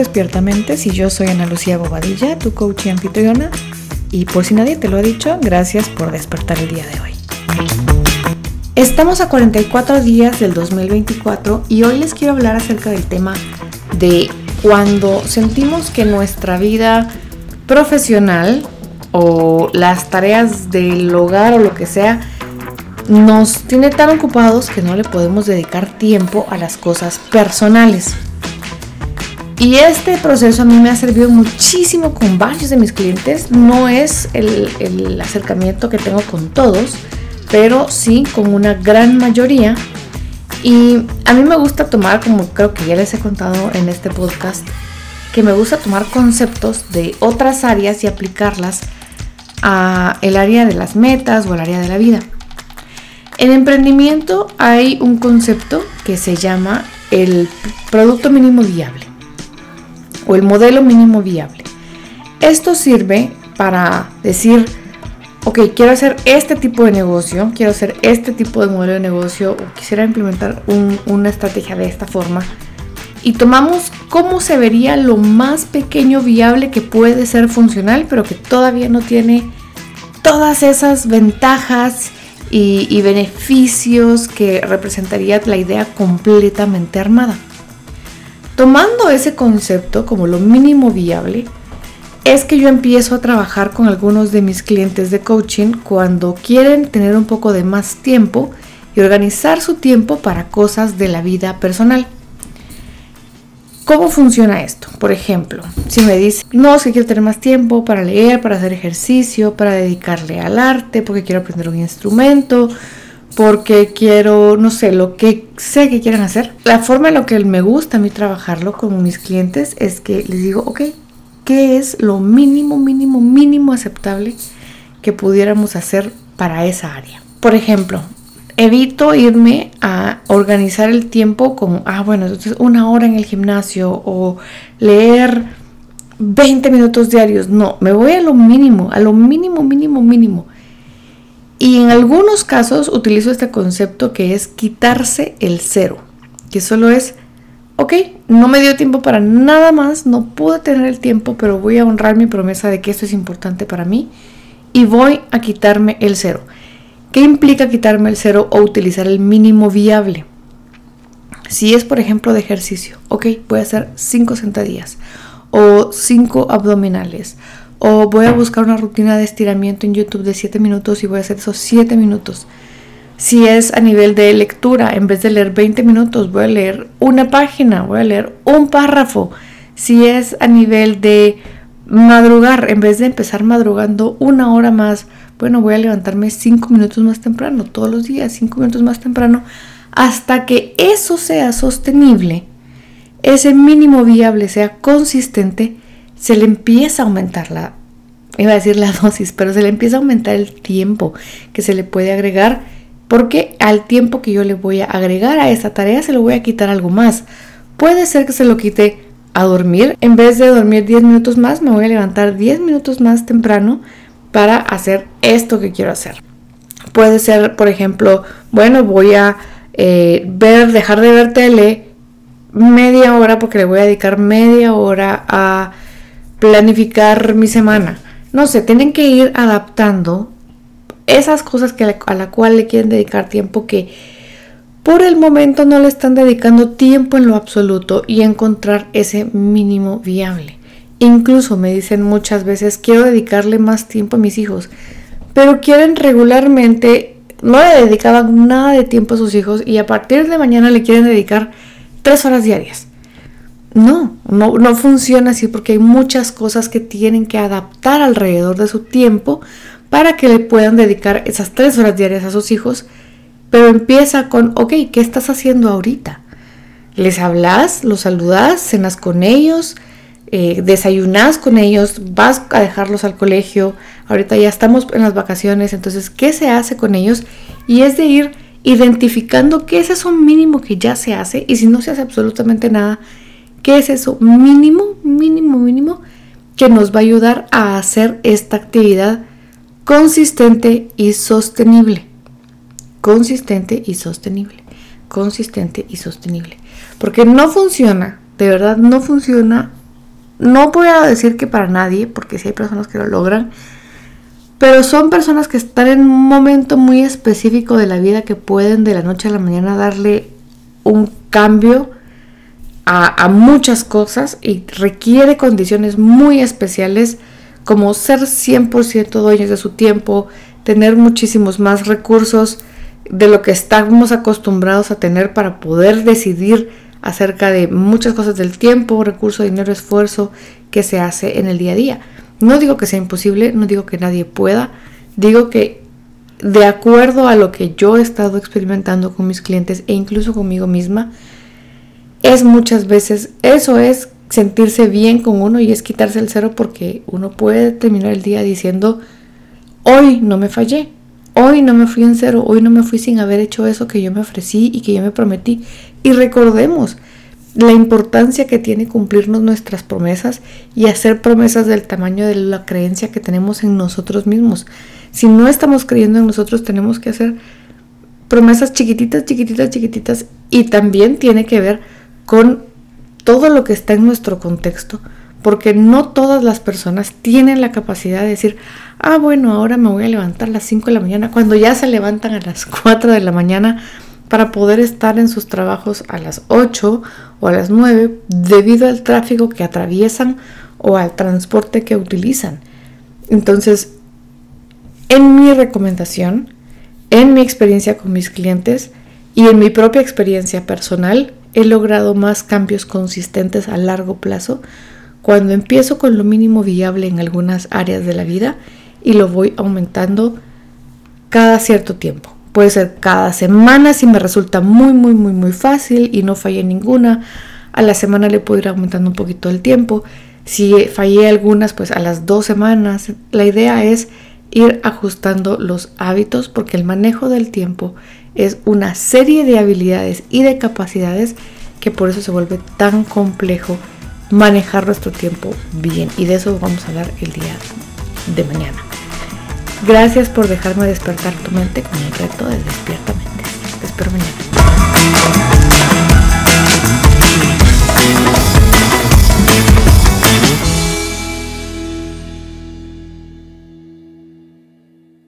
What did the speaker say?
Despiertamente y yo soy Ana Lucía Bobadilla, tu coach y anfitriona. Y por si nadie te lo ha dicho, gracias por despertar el día de hoy. Estamos a 44 días del 2024 y hoy les quiero hablar acerca del tema de cuando sentimos que nuestra vida profesional o las tareas del hogar o lo que sea nos tiene tan ocupados que no le podemos dedicar tiempo a las cosas personales. Y este proceso a mí me ha servido muchísimo con varios de mis clientes. No es el, acercamiento que tengo con todos, pero sí con una gran mayoría. Y a mí me gusta tomar, como creo que ya les he contado en este podcast, que me gusta tomar conceptos de otras áreas y aplicarlas a el área de las metas o el área de la vida. En emprendimiento hay un concepto que se llama el producto mínimo viable o el modelo mínimo viable. Esto sirve para decir, ok, quiero hacer este tipo de negocio, quiero hacer este tipo de modelo de negocio o quisiera implementar una estrategia de esta forma. Y tomamos cómo se vería lo más pequeño viable que puede ser funcional, pero que todavía no tiene todas esas ventajas y, y beneficios que representaría la idea completamente armada. Tomando ese concepto como lo mínimo viable, es que yo empiezo a trabajar con algunos de mis clientes de coaching cuando quieren tener un poco de más tiempo y organizar su tiempo para cosas de la vida personal. ¿Cómo funciona esto? Por ejemplo, si me dice, no, es que quiero tener más tiempo para leer, para hacer ejercicio, para dedicarle al arte, porque quiero aprender un instrumento, porque quiero, no sé, lo que sé que quieran hacer. La forma en la que me gusta a mí trabajarlo con mis clientes es que les digo, ok, ¿qué es lo mínimo, mínimo, mínimo aceptable que pudiéramos hacer para esa área? Por ejemplo, evito irme a organizar el tiempo con, ah, bueno, entonces una hora en el gimnasio o leer 20 minutos diarios. No, me voy a lo mínimo, a lo mínimo, mínimo, mínimo. Y en algunos casos utilizo este concepto que es quitarse el cero, que solo es, ok, no me dio tiempo para nada más, no pude tener el tiempo, pero voy a honrar mi promesa de que esto es importante para mí y voy a quitarme el cero. ¿Qué implica quitarme el cero o utilizar el mínimo viable? Si es, por ejemplo, de ejercicio, ok, voy a hacer 5 sentadillas o 5 abdominales o voy a buscar una rutina de estiramiento en YouTube de 7 minutos y voy a hacer esos 7 minutos. Si es a nivel de lectura, en vez de leer 20 minutos, voy a leer una página, voy a leer un párrafo. Si es a nivel de madrugar, en vez de empezar madrugando una hora más, bueno, voy a levantarme 5 minutos más temprano, todos los días, 5 minutos más temprano, hasta que eso sea sostenible, ese mínimo viable sea consistente se le empieza a aumentar la, iba a decir la dosis, pero se le empieza a aumentar el tiempo que se le puede agregar, porque al tiempo que yo le voy a agregar a esta tarea se le voy a quitar algo más. Puede ser que se lo quite a dormir, en vez de dormir 10 minutos más, me voy a levantar 10 minutos más temprano para hacer esto que quiero hacer. Puede ser, por ejemplo, bueno, voy a eh, ver, dejar de ver tele media hora porque le voy a dedicar media hora a planificar mi semana. No sé, tienen que ir adaptando esas cosas que a la cual le quieren dedicar tiempo que por el momento no le están dedicando tiempo en lo absoluto y encontrar ese mínimo viable. Incluso me dicen muchas veces, quiero dedicarle más tiempo a mis hijos, pero quieren regularmente, no le dedicaban nada de tiempo a sus hijos y a partir de mañana le quieren dedicar tres horas diarias. No, no, funciona así porque hay muchas cosas que tienen que adaptar alrededor de su tiempo para que le puedan dedicar esas tres horas diarias a sus hijos. Pero empieza con, ok, ¿qué estás haciendo ahorita? Les hablas, los saludas, cenas con ellos, eh, desayunas con ellos, vas a dejarlos al colegio. Ahorita ya estamos en las vacaciones, entonces, ¿qué se hace con ellos? Y es de ir identificando qué es eso mínimo que ya se hace y si no se hace absolutamente nada, ¿Qué es eso? Mínimo, mínimo, mínimo que nos va a ayudar a hacer esta actividad consistente y sostenible. Consistente y sostenible. Consistente y sostenible. Porque no funciona, de verdad no funciona No voy a decir que para nadie, porque sí hay personas que lo logran, pero son personas que están en un momento muy específico de la vida que pueden de la noche a la mañana darle un cambio a, muchas cosas y requiere condiciones muy especiales como ser 100% dueños de su tiempo, tener muchísimos más recursos de lo que estamos acostumbrados a tener para poder decidir acerca de muchas cosas del tiempo, recurso, dinero, esfuerzo que se hace en el día a día. No digo que sea imposible, no digo que nadie pueda, digo que de acuerdo a lo que yo he estado experimentando con mis clientes e incluso conmigo misma, es muchas veces, eso es sentirse bien con uno y es quitarse el cero porque uno puede terminar el día diciendo, hoy no me fallé, hoy no me fui en cero, hoy no me fui sin haber hecho eso que yo me ofrecí y que yo me prometí. Y recordemos la importancia que tiene cumplirnos nuestras promesas y hacer promesas del tamaño de la creencia que tenemos en nosotros mismos. Si no estamos creyendo en nosotros, tenemos que hacer promesas chiquititas, chiquititas, chiquititas. Y también tiene que ver con todo lo que está en nuestro contexto. Porque no todas las personas tienen la capacidad de decir, ah, bueno, ahora me voy a levantar a las 5 de la mañana, cuando ya se levantan a las 4 de la mañana para poder estar en sus trabajos a las 8 o a las 9 debido al tráfico que atraviesan o al transporte que utilizan. Entonces, en mi recomendación, en mi experiencia con mis clientes y en mi propia experiencia personal, he logrado más cambios consistentes a largo plazo cuando empiezo con lo mínimo viable en algunas áreas de la vida y lo voy aumentando cada cierto tiempo. Puede ser cada semana si me resulta muy, muy, muy, muy fácil y no fallé ninguna. A la semana le puedo ir aumentando un poquito el tiempo. Si fallé algunas, pues a las dos semanas. La idea es ir ajustando los hábitos porque el manejo del tiempo es una serie de habilidades y de capacidades que por eso se vuelve tan complejo manejar nuestro tiempo bien y de eso vamos a hablar el día de mañana. Gracias por dejarme despertar tu mente con el reto de despiertamente Te espero mañana.